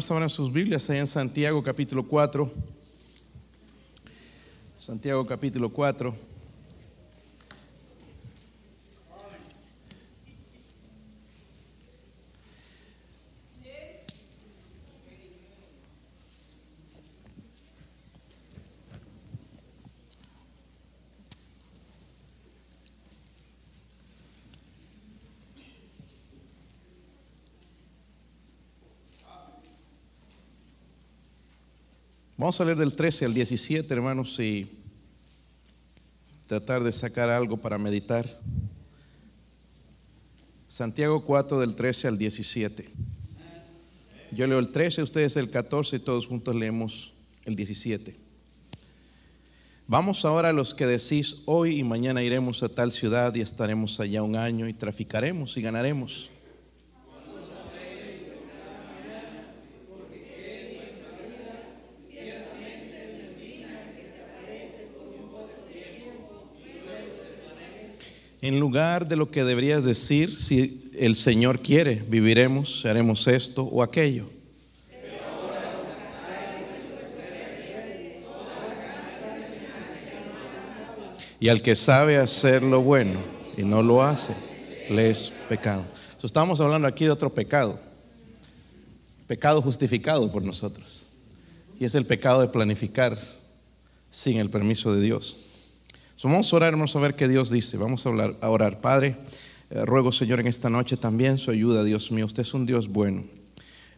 Vamos a sus Biblias ahí en Santiago capítulo 4. Santiago capítulo 4. Vamos a leer del 13 al 17, hermanos, y tratar de sacar algo para meditar. Santiago 4 del 13 al 17. Yo leo el 13, ustedes el 14 y todos juntos leemos el 17. Vamos ahora a los que decís, hoy y mañana iremos a tal ciudad y estaremos allá un año y traficaremos y ganaremos. En lugar de lo que deberías decir, si el Señor quiere, viviremos, haremos esto o aquello. Y al que sabe hacer lo bueno y no lo hace, le es pecado. estamos hablando aquí de otro pecado, pecado justificado por nosotros. Y es el pecado de planificar sin el permiso de Dios vamos a orar, vamos a ver qué Dios dice. Vamos a, hablar, a orar. Padre, eh, ruego, Señor, en esta noche también su ayuda, Dios mío. Usted es un Dios bueno.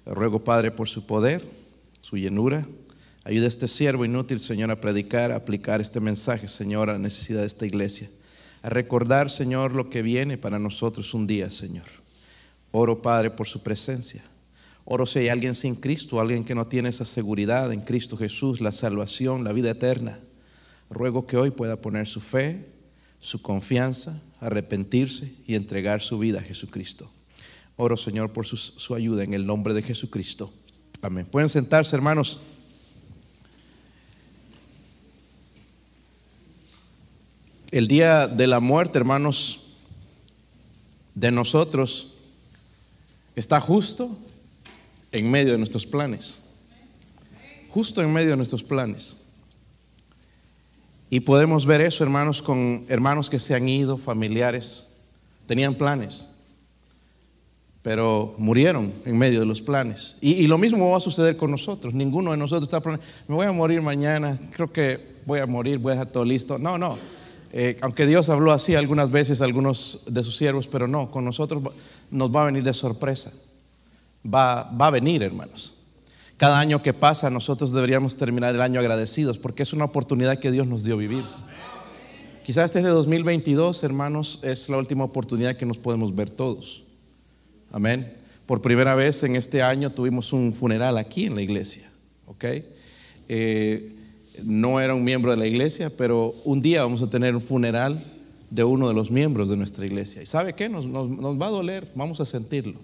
Eh, ruego, Padre, por su poder, su llenura. Ayuda a este siervo inútil, Señor, a predicar, a aplicar este mensaje, Señor, a la necesidad de esta iglesia. A recordar, Señor, lo que viene para nosotros un día, Señor. Oro, Padre, por su presencia. Oro si hay alguien sin Cristo, alguien que no tiene esa seguridad en Cristo Jesús, la salvación, la vida eterna. Ruego que hoy pueda poner su fe, su confianza, arrepentirse y entregar su vida a Jesucristo. Oro, Señor, por su, ayuda en el nombre de Jesucristo. Amén. Pueden sentarse, hermanos. El día de la muerte, hermanos, de nosotros está justo en medio de nuestros planes. Justo en medio de nuestros planes. Y podemos ver eso, hermanos, con hermanos que se han ido, familiares, tenían planes, pero murieron en medio de los planes. Y, lo mismo va a suceder con nosotros. Ninguno de nosotros está planeando, me voy a morir mañana, creo que voy a morir, voy a dejar todo listo. No, no. Eh, aunque Dios habló así algunas veces a algunos de sus siervos, pero no, con nosotros nos va a venir de sorpresa. Va, va a venir, hermanos. Cada año que pasa nosotros deberíamos terminar el año agradecidos porque es una oportunidad que Dios nos dio vivir. Quizás este de 2022, hermanos, es la última oportunidad que nos podemos ver todos. Amén. Por primera vez en este año tuvimos un funeral aquí en la iglesia. ¿Ok? Eh, no era un miembro de la iglesia, pero un día vamos a tener un funeral de uno de los miembros de nuestra iglesia. ¿Y sabe qué? Nos, nos va a doler, vamos a sentirlo.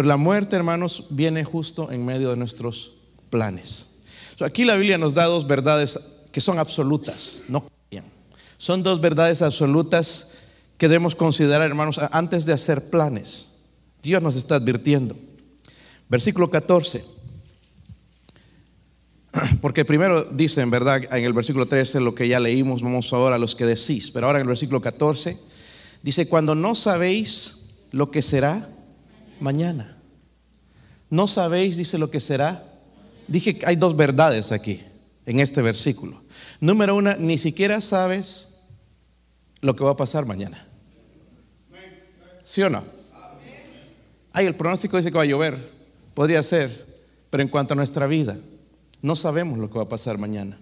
Pero la muerte, hermanos, viene justo en medio de nuestros planes. aquí la Biblia nos da dos verdades que son absolutas, no cambian. Son dos verdades absolutas que debemos considerar, hermanos, antes de hacer planes. Dios nos está advirtiendo. Versículo 14. Porque primero dice, en verdad, en el versículo 13, lo que ya leímos, vamos ahora a los que decís. Pero ahora en el versículo 14, dice, cuando no sabéis lo que será mañana. No sabéis, dice lo que será. Dije que hay dos verdades aquí, en este versículo. Número uno, ni siquiera sabes lo que va a pasar mañana. ¿Sí o no? Hay el pronóstico dice que va a llover. Podría ser. Pero en cuanto a nuestra vida, no sabemos lo que va a pasar mañana.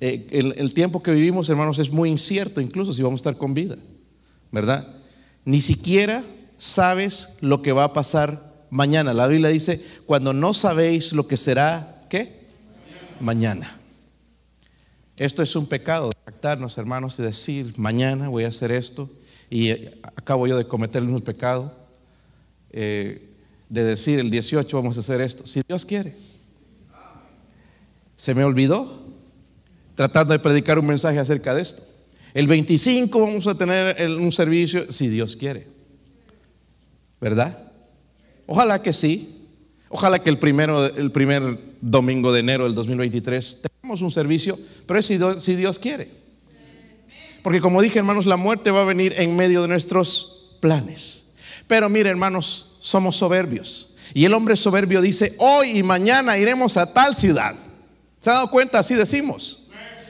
Eh, el tiempo que vivimos, hermanos, es muy incierto, incluso si vamos a estar con vida. ¿Verdad? Ni siquiera sabes lo que va a pasar mañana. La Biblia dice, cuando no sabéis lo que será, ¿qué? Mañana. Esto es un pecado, tractarnos, hermanos, y decir, mañana voy a hacer esto, y eh, acabo yo de cometer el mismo pecado, eh, de decir, el 18 vamos a hacer esto, si Dios quiere. Se me olvidó tratando de predicar un mensaje acerca de esto. El 25 vamos a tener un servicio, si Dios quiere. ¿Verdad? Ojalá que sí. Ojalá que el, primero, el primer domingo de enero del 2023 tengamos un servicio, pero es si Dios, si Dios quiere. Porque como dije, hermanos, la muerte va a venir en medio de nuestros planes. Pero mire, hermanos, somos soberbios. Y el hombre soberbio dice, hoy y mañana iremos a tal ciudad. ¿Se ha dado cuenta? Así decimos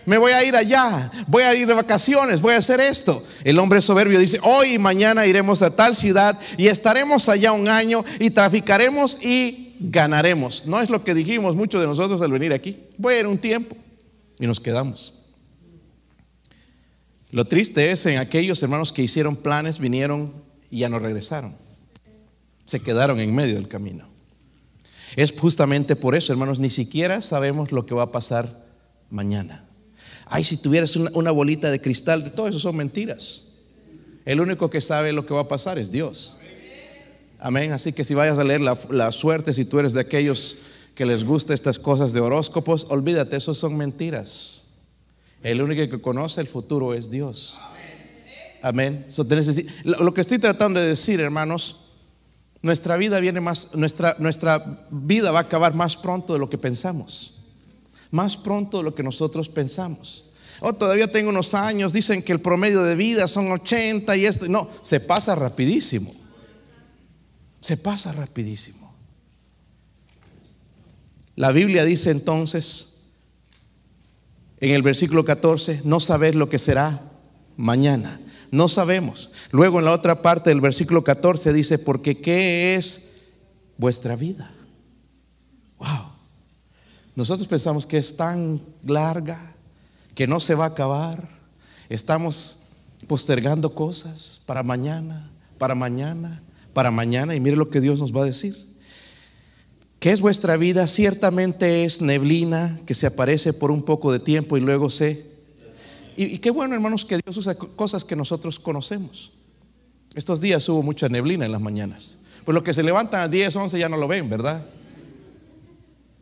me voy a ir allá, voy a ir de vacaciones, voy a hacer esto. El hombre soberbio dice, hoy y mañana iremos a tal ciudad y estaremos allá un año y traficaremos y ganaremos. No es lo que dijimos muchos de nosotros al venir aquí. Voy a ir un tiempo y nos quedamos. Lo triste es en aquellos hermanos que hicieron planes, vinieron y ya no regresaron. Se quedaron en medio del camino. Es justamente por eso, hermanos, ni siquiera sabemos lo que va a pasar mañana. Ay, si tuvieras una, bolita de cristal, todo eso son mentiras. El único que sabe lo que va a pasar es Dios. Amén. Así que si vayas a leer la, suerte, si tú eres de aquellos que les gusta estas cosas de horóscopos, olvídate, eso son mentiras. El único que conoce el futuro es Dios. Amén. lo que estoy tratando de decir, hermanos, nuestra vida viene más, nuestra, nuestra vida va a acabar más pronto de lo que pensamos más pronto de lo que nosotros pensamos. Oh, todavía tengo unos años, dicen que el promedio de vida son 80 y esto. No, se pasa rapidísimo. Se pasa rapidísimo. La Biblia dice entonces, en el versículo 14, no sabes lo que será mañana. No sabemos. Luego en la otra parte del versículo 14 dice, porque ¿qué es vuestra vida? Wow. Nosotros pensamos que es tan larga, que no se va a acabar. Estamos postergando cosas para mañana, para mañana, para mañana. Y mire lo que Dios nos va a decir. ¿Qué es vuestra vida? Ciertamente es neblina que se aparece por un poco de tiempo y luego se... Y, qué bueno, hermanos, que Dios usa cosas que nosotros conocemos. Estos días hubo mucha neblina en las mañanas. Pues los que se levantan a 10, 11 ya no lo ven, ¿verdad?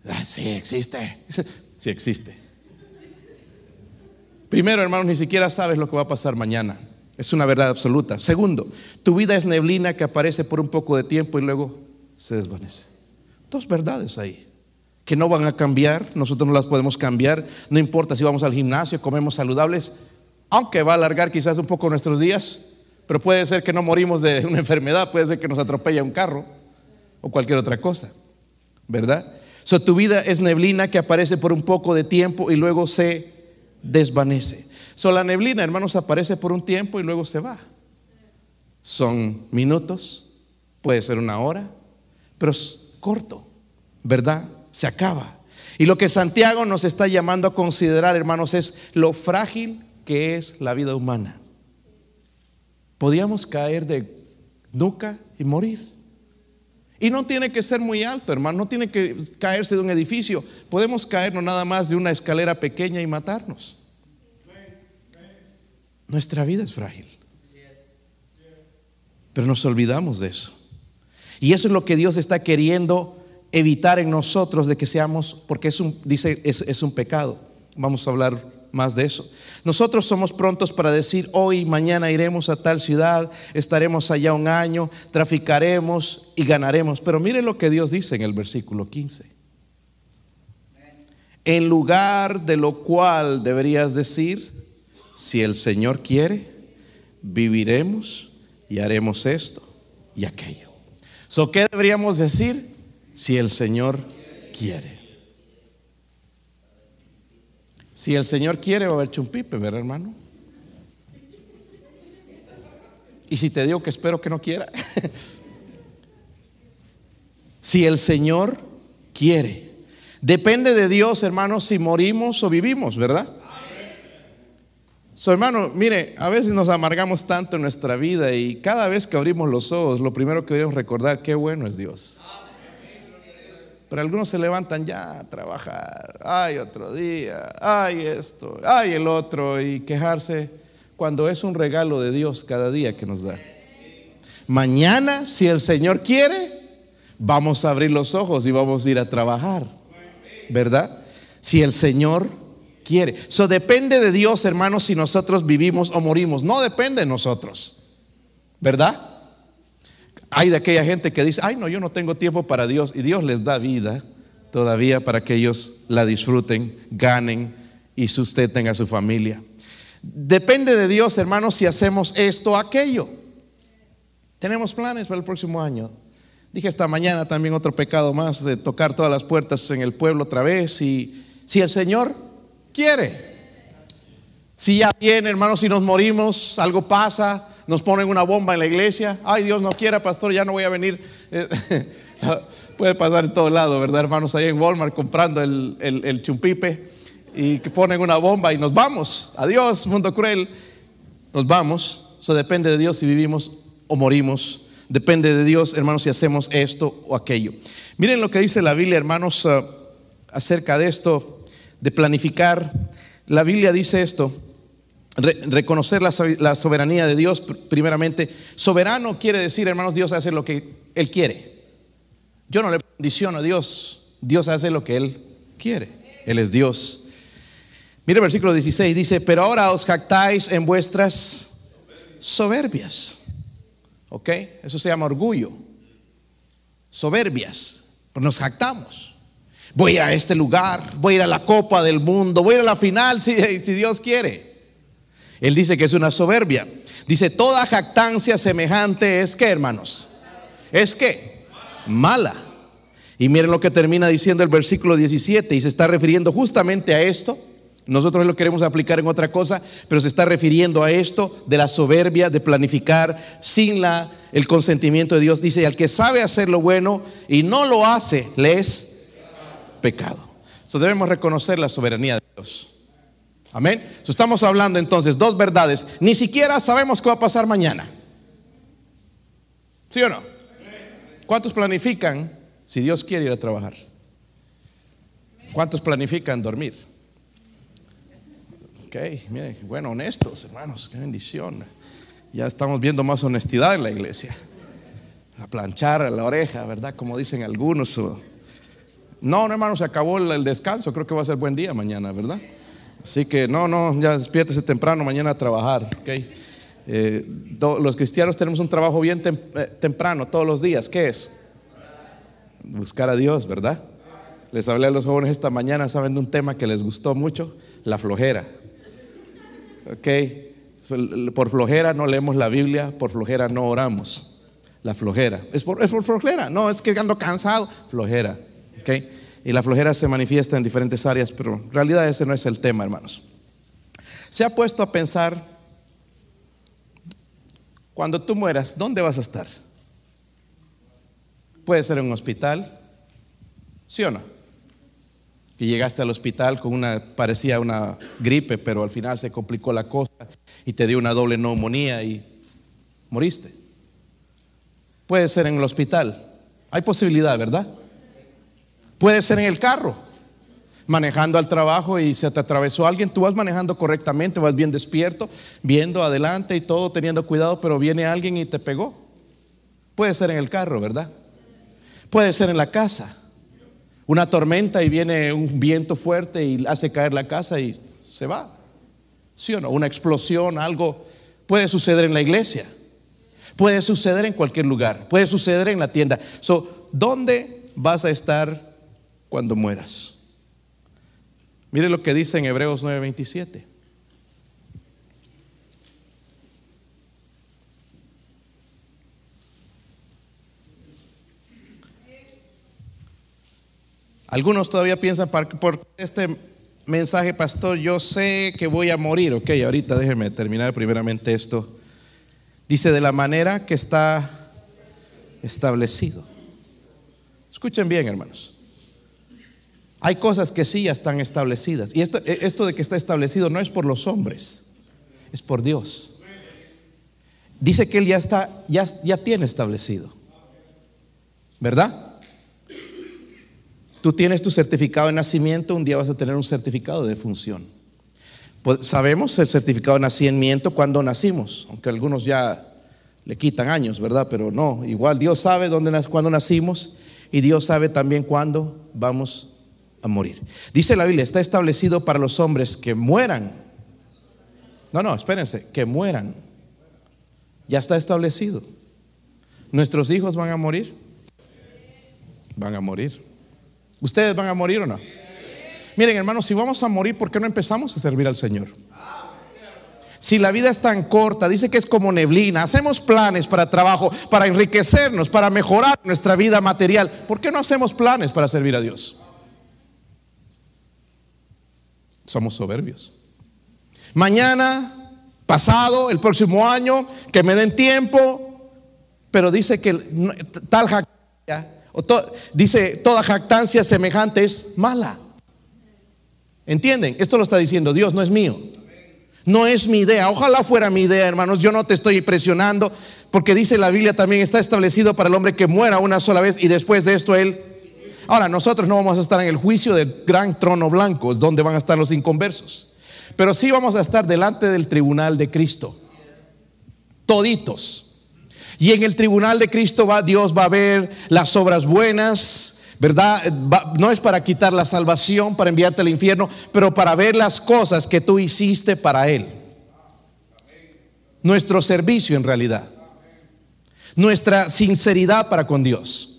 Ah, sí, existe. Sí, existe. Primero, hermanos, ni siquiera sabes lo que va a pasar mañana. Es una verdad absoluta. Segundo, tu vida es neblina que aparece por un poco de tiempo y luego se desvanece. Dos verdades ahí que no van a cambiar, nosotros no las podemos cambiar, no importa si vamos al gimnasio, comemos saludables, aunque va a alargar quizás un poco nuestros días, pero puede ser que no morimos de una enfermedad, puede ser que nos atropella un carro o cualquier otra cosa, ¿verdad? So, tu vida es neblina que aparece por un poco de tiempo y luego se desvanece. So, la neblina, hermanos, aparece por un tiempo y luego se va. Son minutos, puede ser una hora, pero es corto, ¿verdad? Se acaba. Y lo que Santiago nos está llamando a considerar, hermanos, es lo frágil que es la vida humana. Podíamos caer de nuca y morir. Y no tiene que ser muy alto, hermano, no tiene que caerse de un edificio. Podemos caernos nada más de una escalera pequeña y matarnos. Nuestra vida es frágil. Pero nos olvidamos de eso. Y eso es lo que Dios está queriendo evitar en nosotros de que seamos, porque es un, dice, es, es un pecado. Vamos a hablar más de eso. Nosotros somos prontos para decir, hoy, mañana iremos a tal ciudad, estaremos allá un año, traficaremos y ganaremos. Pero mire lo que Dios dice en el versículo 15. En lugar de lo cual deberías decir, si el Señor quiere, viviremos y haremos esto y aquello. So, ¿Qué deberíamos decir? Si el Señor quiere. Si el Señor quiere, va a haber chumpipe, ¿verdad, hermano? Y si te digo que espero que no quiera. si el Señor quiere. Depende de Dios, hermano, si morimos o vivimos, ¿verdad? So, hermano, mire, a veces nos amargamos tanto en nuestra vida y cada vez que abrimos los ojos, lo primero que debemos recordar, qué bueno es Dios. Pero algunos se levantan ya a trabajar, ay otro día, ay esto, ay el otro, y quejarse cuando es un regalo de Dios cada día que nos da. Mañana, si el Señor quiere, vamos a abrir los ojos y vamos a ir a trabajar, ¿verdad? Si el Señor quiere. Eso depende de Dios, hermanos, si nosotros vivimos o morimos. No depende de nosotros, ¿verdad? Hay de aquella gente que dice, ay no, yo no tengo tiempo para Dios y Dios les da vida todavía para que ellos la disfruten, ganen y sustenten a su familia. Depende de Dios, hermanos, si hacemos esto o aquello. Tenemos planes para el próximo año. Dije esta mañana también otro pecado más de tocar todas las puertas en el pueblo otra vez. Y si el Señor quiere, si ya viene, hermanos, si nos morimos, algo pasa, nos ponen una bomba en la iglesia. Ay, Dios no quiera, pastor, ya no voy a venir. Puede pasar en todo lado, ¿verdad, hermanos? Ahí en Walmart comprando el, el chumpipe y que ponen una bomba y nos vamos. Adiós, mundo cruel. Nos vamos. Eso depende de Dios si vivimos o morimos. Depende de Dios, hermanos, si hacemos esto o aquello. Miren lo que dice la Biblia, hermanos, uh, acerca de esto, de planificar. La Biblia dice esto, reconocer la, soberanía de Dios, primeramente. Soberano quiere decir, hermanos, Dios hace lo que Él quiere. Yo no le condiciono a Dios, Dios hace lo que Él quiere. Él es Dios. Mire el versículo 16, dice, pero ahora os jactáis en vuestras soberbias. ¿Ok? Eso se llama orgullo. Soberbias. Pues nos jactamos. Voy a este lugar, voy a ir a la Copa del Mundo, voy a ir a la final si, si Dios quiere. Él dice que es una soberbia. Dice, toda jactancia semejante es que, hermanos, es que mala. Y miren lo que termina diciendo el versículo 17 y se está refiriendo justamente a esto nosotros lo queremos aplicar en otra cosa, pero se está refiriendo a esto de la soberbia, de planificar sin la, el consentimiento de Dios. Dice, al que sabe hacer lo bueno y no lo hace, le es pecado. Eso debemos reconocer la soberanía de Dios. Amén. estamos hablando entonces dos verdades. Ni siquiera sabemos qué va a pasar mañana. ¿Sí o no? ¿Cuántos planifican si Dios quiere ir a trabajar? ¿Cuántos planifican dormir? Ok, miren, bueno, honestos, hermanos, qué bendición. Ya estamos viendo más honestidad en la iglesia. A planchar la oreja, ¿verdad? Como dicen algunos. No, no, hermano, se acabó el, descanso. Creo que va a ser buen día mañana, ¿verdad? Así que no, no, ya despiértese temprano mañana a trabajar, ¿ok? Eh, los cristianos tenemos un trabajo bien eh, temprano todos los días. ¿Qué es? Buscar a Dios, ¿verdad? Les hablé a los jóvenes esta mañana, saben de un tema que les gustó mucho, la flojera. Ok, por flojera no leemos la Biblia, por flojera no oramos. La flojera. Es por, es por flojera, no, es que ando cansado. Flojera. Ok, y la flojera se manifiesta en diferentes áreas, pero en realidad ese no es el tema, hermanos. Se ha puesto a pensar, cuando tú mueras, ¿dónde vas a estar? Puede ser en un hospital, ¿sí o no? y llegaste al hospital con una, parecía una gripe, pero al final se complicó la cosa y te dio una doble neumonía y moriste. Puede ser en el hospital. Hay posibilidad, ¿verdad? Puede ser en el carro, manejando al trabajo y se te atravesó alguien. Tú vas manejando correctamente, vas bien despierto, viendo adelante y todo, teniendo cuidado, pero viene alguien y te pegó. Puede ser en el carro, ¿verdad? Puede ser en la casa una tormenta y viene un viento fuerte y hace caer la casa y se va. ¿Sí o no? Una explosión, algo puede suceder en la iglesia. Puede suceder en cualquier lugar. Puede suceder en la tienda. So, ¿dónde vas a estar cuando mueras? Mire lo que dice en Hebreos 9:27. Algunos todavía piensan, por este mensaje, pastor, yo sé que voy a morir. Ok, ahorita déjenme terminar primeramente esto. Dice, de la manera que está establecido. Escuchen bien, hermanos. Hay cosas que sí ya están establecidas. Y esto, esto de que está establecido no es por los hombres, es por Dios. Dice que Él ya está, ya tiene establecido. ¿Verdad? Tú tienes tu certificado de nacimiento, un día vas a tener un certificado de función. Pues sabemos el certificado de nacimiento cuando nacimos, aunque algunos ya le quitan años, ¿verdad? Pero no, igual Dios sabe dónde, cuándo nacimos y Dios sabe también cuándo vamos a morir. Dice la Biblia, está establecido para los hombres que mueran. No, no, espérense, que mueran. Ya está establecido. ¿Nuestros hijos van a morir? Van a morir. ¿Ustedes van a morir o no? Miren, hermanos, si vamos a morir, ¿por qué no empezamos a servir al Señor? Si la vida es tan corta, dice que es como neblina, hacemos planes para trabajo, para enriquecernos, para mejorar nuestra vida material. ¿Por qué no hacemos planes para servir a Dios? Somos soberbios. Mañana, pasado, el próximo año, que me den tiempo, pero dice que tal jactancia, dice toda jactancia semejante es mala. ¿Entienden? Esto lo está diciendo Dios, no es mío. No es mi idea. Ojalá fuera mi idea, hermanos. Yo no te estoy presionando, porque dice la Biblia también está establecido para el hombre que muera una sola vez y después de esto él. Ahora, nosotros no vamos a estar en el juicio del gran trono blanco, donde van a estar los inconversos. Pero sí vamos a estar delante del tribunal de Cristo. Toditos. Y en el tribunal de Cristo va, Dios va a ver las obras buenas, ¿verdad? No es para quitar la salvación, para enviarte al infierno, pero para ver las cosas que tú hiciste para Él. Nuestro servicio en realidad. Nuestra sinceridad para con Dios.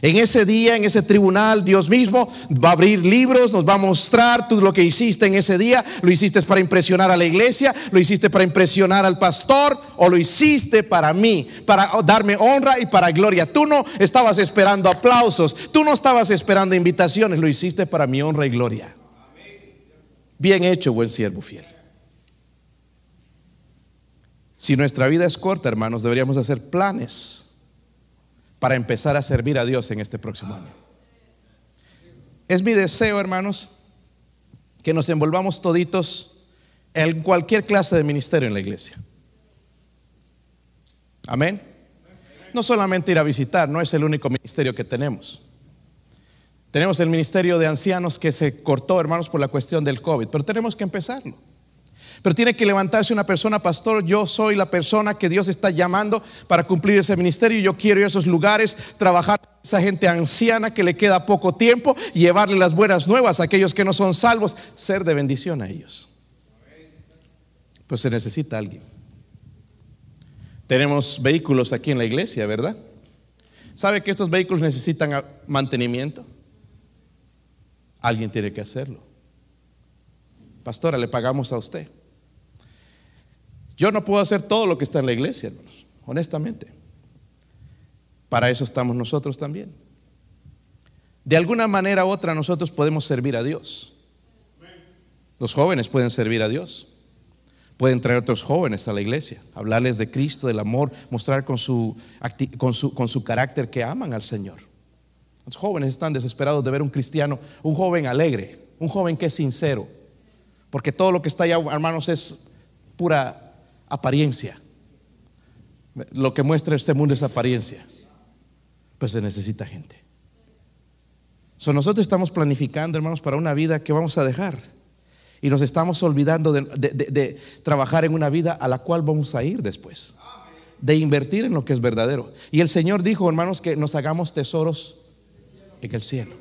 En ese día, en ese tribunal, Dios mismo va a abrir libros, nos va a mostrar todo lo que hiciste en ese día. Lo hiciste para impresionar a la iglesia, lo hiciste para impresionar al pastor o lo hiciste para mí, para darme honra y para gloria. Tú no estabas esperando aplausos, tú no estabas esperando invitaciones, lo hiciste para mi honra y gloria. Bien hecho, buen siervo fiel. Si nuestra vida es corta, hermanos, deberíamos hacer planes para empezar a servir a Dios en este próximo año. Es mi deseo, hermanos, que nos envolvamos toditos en cualquier clase de ministerio en la iglesia. Amén. No solamente ir a visitar, no es el único ministerio que tenemos. Tenemos el ministerio de ancianos que se cortó, hermanos, por la cuestión del COVID, pero tenemos que empezarlo. Pero tiene que levantarse una persona, pastor, yo soy la persona que Dios está llamando para cumplir ese ministerio. Yo quiero ir a esos lugares, trabajar con esa gente anciana que le queda poco tiempo, llevarle las buenas nuevas a aquellos que no son salvos, ser de bendición a ellos. Pues se necesita alguien. Tenemos vehículos aquí en la iglesia, ¿verdad? ¿Sabe que estos vehículos necesitan mantenimiento? Alguien tiene que hacerlo. Pastora, le pagamos a usted. Yo no puedo hacer todo lo que está en la iglesia, hermanos, honestamente. Para eso estamos nosotros también. De alguna manera u otra nosotros podemos servir a Dios. Los jóvenes pueden servir a Dios. Pueden traer otros jóvenes a la iglesia, hablarles de Cristo, del amor, mostrar con su, con su, con su carácter que aman al Señor. Los jóvenes están desesperados de ver un cristiano, un joven alegre, un joven que es sincero, porque todo lo que está allá, hermanos, es pura apariencia. Lo que muestra este mundo es apariencia. Pues se necesita gente. So, nosotros estamos planificando, hermanos, para una vida que vamos a dejar. Y nos estamos olvidando de, de, trabajar en una vida a la cual vamos a ir después. De invertir en lo que es verdadero. Y el Señor dijo, hermanos, que nos hagamos tesoros en el cielo.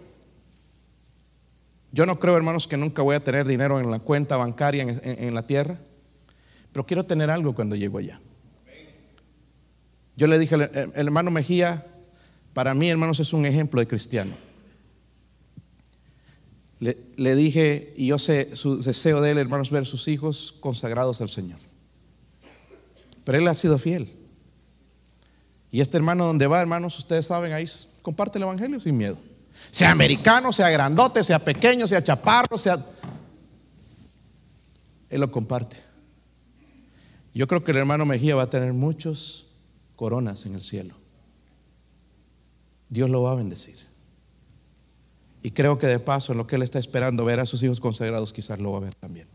Yo no creo, hermanos, que nunca voy a tener dinero en la cuenta bancaria en la tierra. Pero quiero tener algo cuando llego allá. Yo le dije al hermano Mejía, para mí, hermanos, es un ejemplo de cristiano. Le, dije, y yo sé su deseo de él, hermanos, ver sus hijos consagrados al Señor. Pero él ha sido fiel. Y este hermano, donde va, hermanos, ustedes saben, ahí comparte el Evangelio sin miedo. Sea americano, sea grandote, sea pequeño, sea chaparro, sea... Él lo comparte. Yo creo que el hermano Mejía va a tener muchos coronas en el cielo. Dios lo va a bendecir. Y creo que de paso, en lo que él está esperando ver a sus hijos consagrados, quizás lo va a ver también.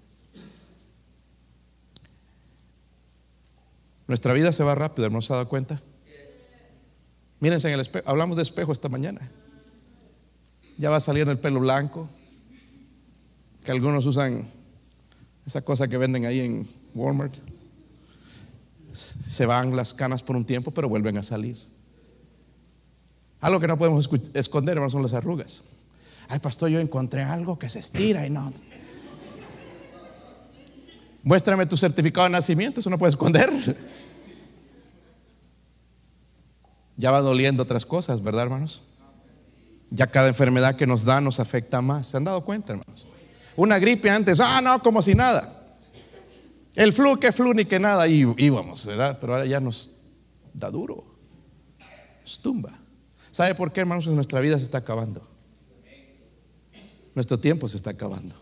Nuestra vida se va rápido, hermano, ¿se ha dado cuenta? Mírense en el espejo, hablamos de espejo esta mañana. Ya va saliendo el pelo blanco, que algunos usan esa cosa que venden ahí en Walmart se van las canas por un tiempo, pero vuelven a salir. Algo que no podemos esconder, hermano, son las arrugas. Ay, pastor, yo encontré algo que se estira y no. Muéstrame tu certificado de nacimiento, eso no puede esconder. ya va doliendo otras cosas, ¿verdad, hermanos? Ya cada enfermedad que nos da nos afecta más. ¿Se han dado cuenta, hermanos? Una gripe antes, ah, no, como si nada. El flu, que flu, ni que nada. Y íbamos, ¿verdad? Pero ahora ya nos da duro. Nos tumba. ¿Sabe por qué, hermanos? Nuestra vida se está acabando. Nuestro tiempo se está acabando.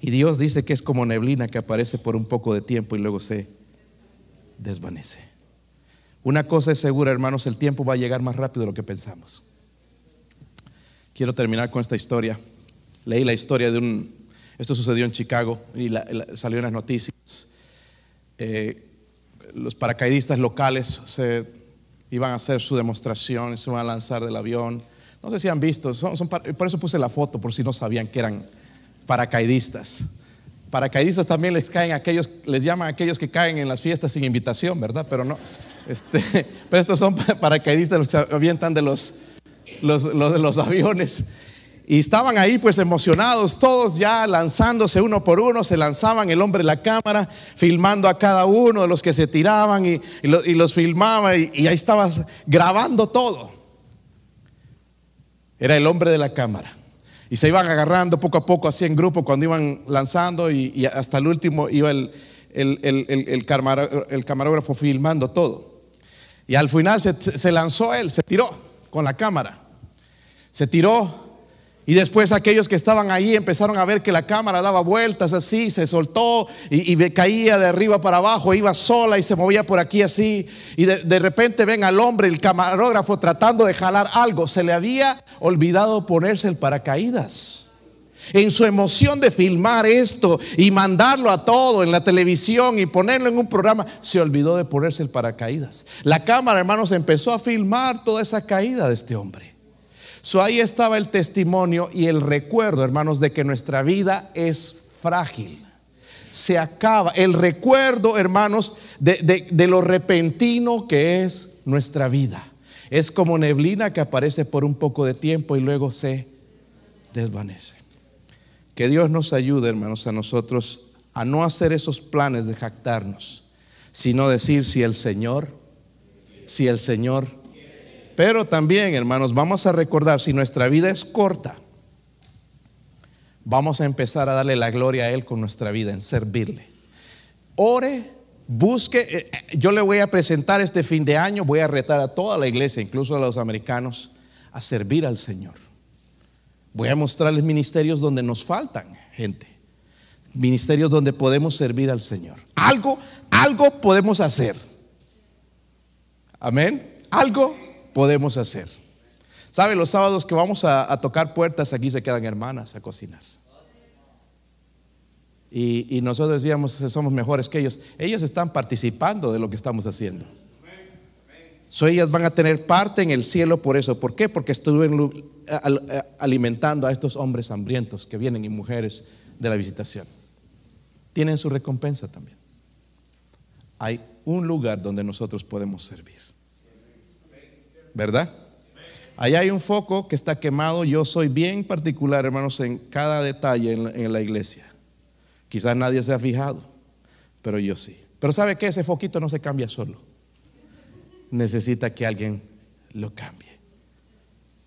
Y Dios dice que es como neblina que aparece por un poco de tiempo y luego se desvanece. Una cosa es segura, hermanos, el tiempo va a llegar más rápido de lo que pensamos. Quiero terminar con esta historia. Leí la historia de un, esto sucedió en Chicago y salió en las noticias. Eh, los paracaidistas locales se iban a hacer su demostración, se iban a lanzar del avión. No sé si han visto, por eso puse la foto, por si no sabían que eran paracaidistas. Paracaidistas también les caen aquellos, les llaman aquellos que caen en las fiestas sin invitación, ¿verdad? Pero no, este, pero estos son paracaidistas los que avientan de los, los, los, los aviones. Y estaban ahí pues emocionados, todos ya lanzándose uno por uno, se lanzaban el hombre de la cámara, filmando a cada uno de los que se tiraban y, y, los filmaba y, ahí estaba grabando todo. Era el hombre de la cámara. Y se iban agarrando poco a poco así en grupo cuando iban lanzando y, hasta el último iba el, el, camarógrafo filmando todo. Y al final se, se lanzó él, se tiró con la cámara. Se tiró y después aquellos que estaban ahí empezaron a ver que la cámara daba vueltas así, se soltó y, caía de arriba para abajo, iba sola y se movía por aquí así. Y de, repente ven al hombre, el camarógrafo, tratando de jalar algo. Se le había olvidado ponerse el paracaídas. En su emoción de filmar esto y mandarlo a todo en la televisión y ponerlo en un programa, se olvidó de ponerse el paracaídas. La cámara, hermanos, empezó a filmar toda esa caída de este hombre. Ahí estaba el testimonio y el recuerdo, hermanos, de que nuestra vida es frágil. Se acaba. El recuerdo, hermanos, de, de lo repentino que es nuestra vida. Es como neblina que aparece por un poco de tiempo y luego se desvanece. Que Dios nos ayude, hermanos, a nosotros a no hacer esos planes de jactarnos, sino decir si el Señor, si el Señor pero también, hermanos, vamos a recordar, si nuestra vida es corta, vamos a empezar a darle la gloria a Él con nuestra vida, en servirle. Ore, busque, eh, eh, yo le voy a presentar este fin de año, voy a retar a toda la iglesia, incluso a los americanos, a servir al Señor. Voy a mostrarles ministerios donde nos faltan gente. Ministerios donde podemos servir al Señor. Algo, algo podemos hacer. Amén. Algo podemos hacer. ¿Sabe? Los sábados que vamos a, tocar puertas, aquí se quedan hermanas a cocinar. Y, nosotros decíamos, somos mejores que ellos. Ellos están participando de lo que estamos haciendo. So, ellas van a tener parte en el cielo por eso. ¿Por qué? Porque estuvieron alimentando a estos hombres hambrientos que vienen y mujeres de la visitación. Tienen su recompensa también. Hay un lugar donde nosotros podemos servir. ¿Verdad? Allá hay un foco que está quemado. Yo soy bien particular, hermanos, en cada detalle en la, iglesia. Quizás nadie se ha fijado, pero yo sí. Pero ¿sabe qué? Ese foquito no se cambia solo. Necesita que alguien lo cambie.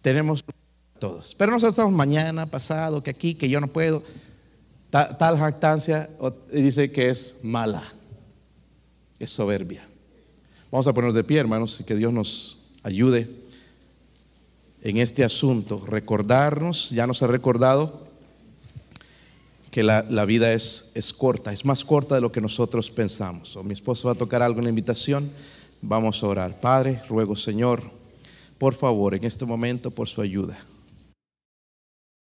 Tenemos todos. Pero nosotros estamos mañana, pasado, que aquí, que yo no puedo. tal jactancia dice que es mala, es soberbia. Vamos a ponernos de pie, hermanos, y que Dios nos ayude en este asunto, recordarnos, ya nos ha recordado que la, vida es, es, corta, es más corta de lo que nosotros pensamos. O mi esposo va a tocar algo en la invitación, vamos a orar. Padre, ruego Señor, por favor, en este momento, por su ayuda.